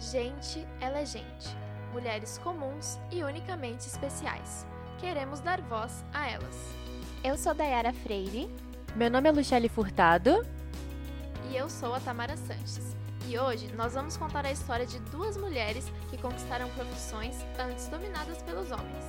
Gente, ela é gente. Mulheres comuns e unicamente especiais. Queremos dar voz a elas. Eu sou Dayara Freire. Meu nome é Luciele Furtado. E eu sou a Tamara Sanches. E hoje nós vamos contar a história de duas mulheres que conquistaram profissões antes dominadas pelos homens.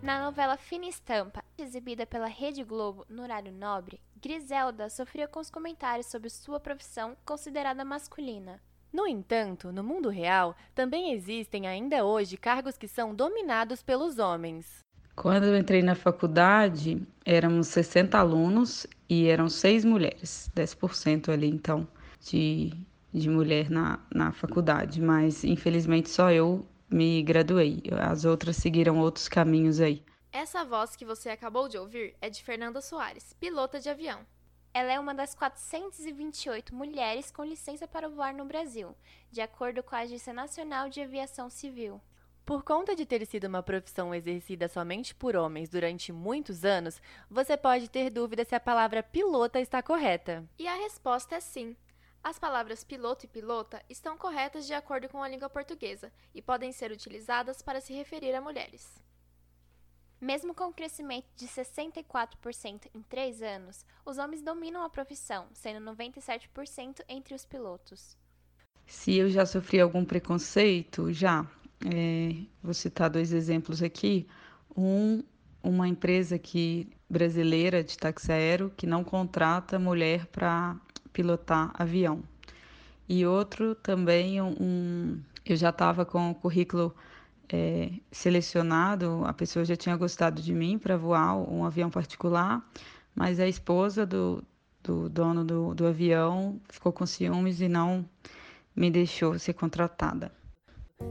Na novela Fina Estampa, exibida pela Rede Globo no horário nobre, Griselda sofria com os comentários sobre sua profissão considerada masculina. No entanto, no mundo real, também existem ainda hoje cargos que são dominados pelos homens. Quando eu entrei na faculdade, éramos 60 alunos e eram seis mulheres, 10% ali então de, de mulher na, na faculdade, mas infelizmente só eu me graduei. As outras seguiram outros caminhos aí. Essa voz que você acabou de ouvir é de Fernanda Soares, pilota de avião. Ela é uma das 428 mulheres com licença para voar no Brasil, de acordo com a Agência Nacional de Aviação Civil. Por conta de ter sido uma profissão exercida somente por homens durante muitos anos, você pode ter dúvida se a palavra pilota está correta. E a resposta é sim. As palavras piloto e pilota estão corretas de acordo com a língua portuguesa e podem ser utilizadas para se referir a mulheres. Mesmo com um crescimento de 64% em três anos, os homens dominam a profissão, sendo 97% entre os pilotos. Se eu já sofri algum preconceito, já. É, vou citar dois exemplos aqui. Um, uma empresa que brasileira de táxi aéreo que não contrata mulher para pilotar avião. E outro também um, eu já estava com o currículo é, selecionado, a pessoa já tinha gostado de mim para voar um avião particular, mas a esposa do, do dono do, do avião ficou com ciúmes e não me deixou ser contratada.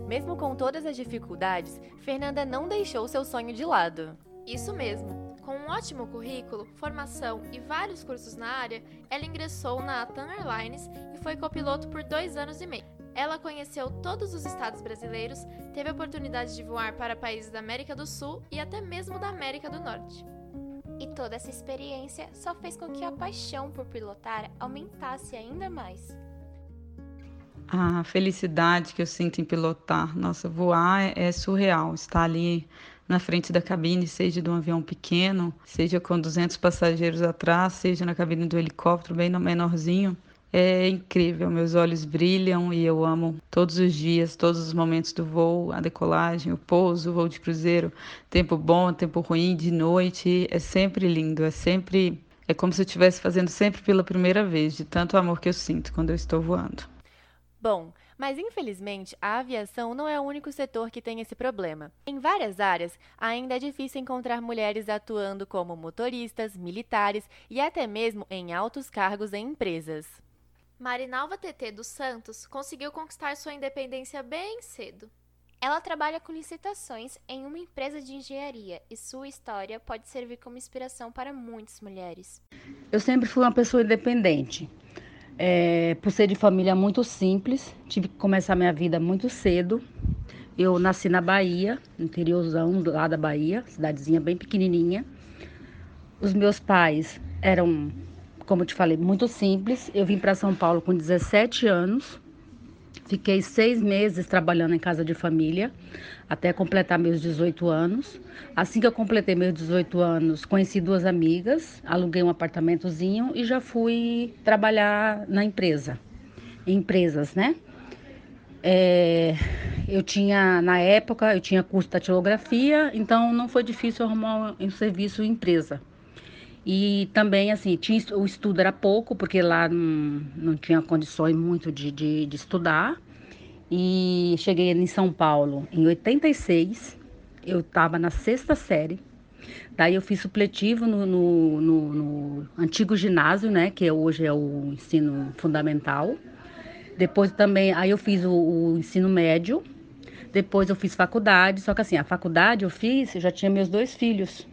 Mesmo com todas as dificuldades, Fernanda não deixou seu sonho de lado. Isso mesmo. Com um ótimo currículo, formação e vários cursos na área, ela ingressou na Atam Airlines e foi copiloto por dois anos e meio. Ela conheceu todos os estados brasileiros, teve a oportunidade de voar para países da América do Sul e até mesmo da América do Norte. E toda essa experiência só fez com que a paixão por pilotar aumentasse ainda mais. A felicidade que eu sinto em pilotar, nossa, voar é, é surreal. Estar ali na frente da cabine, seja de um avião pequeno, seja com 200 passageiros atrás, seja na cabine do helicóptero bem menorzinho. É incrível, meus olhos brilham e eu amo todos os dias, todos os momentos do voo, a decolagem, o pouso, o voo de cruzeiro, tempo bom, tempo ruim, de noite, é sempre lindo, é sempre é como se eu estivesse fazendo sempre pela primeira vez, de tanto amor que eu sinto quando eu estou voando. Bom, mas infelizmente a aviação não é o único setor que tem esse problema. Em várias áreas, ainda é difícil encontrar mulheres atuando como motoristas, militares e até mesmo em altos cargos em empresas. Marinalva TT dos Santos conseguiu conquistar sua independência bem cedo. Ela trabalha com licitações em uma empresa de engenharia e sua história pode servir como inspiração para muitas mulheres. Eu sempre fui uma pessoa independente. É, por ser de família muito simples, tive que começar minha vida muito cedo. Eu nasci na Bahia, interiorzão lá da Bahia, cidadezinha bem pequenininha. Os meus pais eram, como eu te falei, muito simples. Eu vim para São Paulo com 17 anos. Fiquei seis meses trabalhando em casa de família até completar meus 18 anos. Assim que eu completei meus 18 anos, conheci duas amigas, aluguei um apartamentozinho e já fui trabalhar na empresa, em empresas, né? É, eu tinha, na época, eu tinha curso de datilografia, então não foi difícil arrumar um, serviço em empresa. E também, assim, tinha, o estudo era pouco, porque lá não, não tinha condições muito de, de, de estudar. E cheguei em São Paulo em 86. Eu estava na sexta série. Daí eu fiz supletivo no, no, no, no, antigo ginásio, né? Que hoje é o ensino fundamental. Depois também, aí eu fiz o, o ensino médio. Depois eu fiz faculdade. Só que assim, a faculdade eu fiz, eu já tinha meus dois filhos.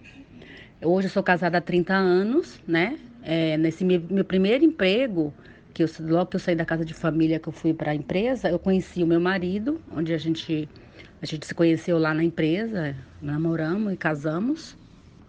Hoje eu sou casada há 30 anos, né? É, nesse meu, meu primeiro emprego, que eu, logo que eu saí da casa de família que eu fui para a empresa, eu conheci o meu marido, onde a gente a gente se conheceu lá na empresa, namoramos e casamos.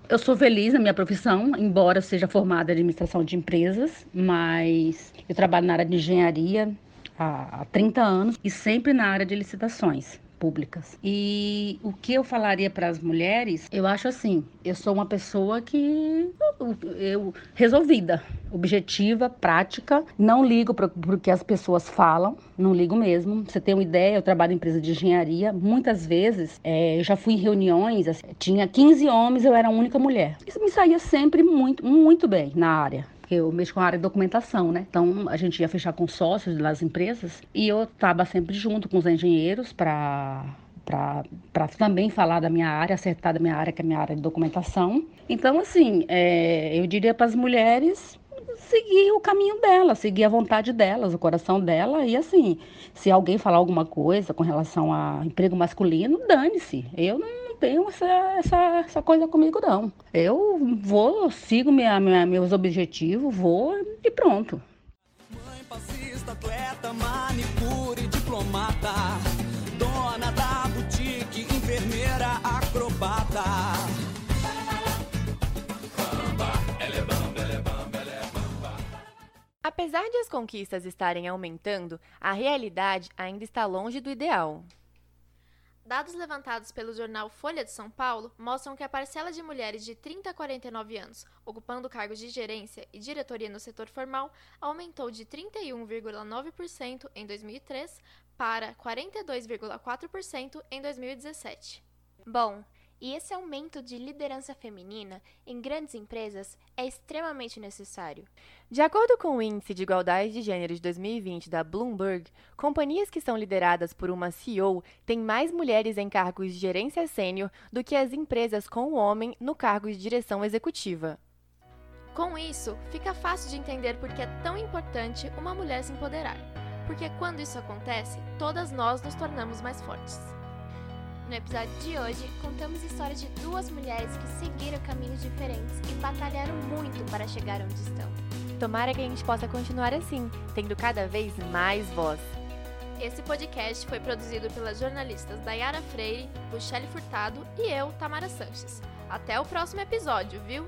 Eu sou feliz na minha profissão, embora seja formada em administração de empresas, mas eu trabalho na área de engenharia há 30 anos e sempre na área de licitações públicas. E o que eu falaria para as mulheres, eu acho assim, eu sou uma pessoa que eu, eu resolvida, objetiva, prática, não ligo para o que as pessoas falam, não ligo mesmo. Você tem uma ideia, eu trabalho em empresa de engenharia, muitas vezes é, eu já fui em reuniões, assim, tinha 15 homens, eu era a única mulher. Isso me saía sempre muito, muito bem na área eu mexo com a área de documentação, né? Então a gente ia fechar com sócios das empresas e eu estava sempre junto com os engenheiros para para também falar da minha área, acertar da minha área, que é a minha área de documentação. Então, assim, é, eu diria para as mulheres seguir o caminho dela, seguir a vontade delas, o coração dela. E assim, se alguém falar alguma coisa com relação a emprego masculino, dane-se. Eu não tenho essa, essa, essa coisa comigo, não. Eu vou, sigo minha, minha, meus objetivos, vou e pronto. Mãe passista, atleta, manicure, diplomata, dona da boutique, enfermeira, acrobata. Apesar de as conquistas estarem aumentando, a realidade ainda está longe do ideal. Dados levantados pelo jornal Folha de São Paulo mostram que a parcela de mulheres de 30 a 49 anos ocupando cargos de gerência e diretoria no setor formal aumentou de 31,9% em 2003 para 42,4% em 2017. Bom, e esse aumento de liderança feminina em grandes empresas é extremamente necessário. De acordo com o Índice de Igualdade de Gênero de 2020 da Bloomberg, companhias que são lideradas por uma CEO têm mais mulheres em cargos de gerência sênior do que as empresas com o homem no cargo de direção executiva. Com isso, fica fácil de entender por que é tão importante uma mulher se empoderar. Porque quando isso acontece, todas nós nos tornamos mais fortes. No episódio de hoje, contamos histórias de duas mulheres que seguiram caminhos diferentes e batalharam muito para chegar onde estão. Tomara que a gente possa continuar assim, tendo cada vez mais voz. Esse podcast foi produzido pelas jornalistas Dayara Freire, Michele Furtado e eu, Tamara Sanches. Até o próximo episódio, viu?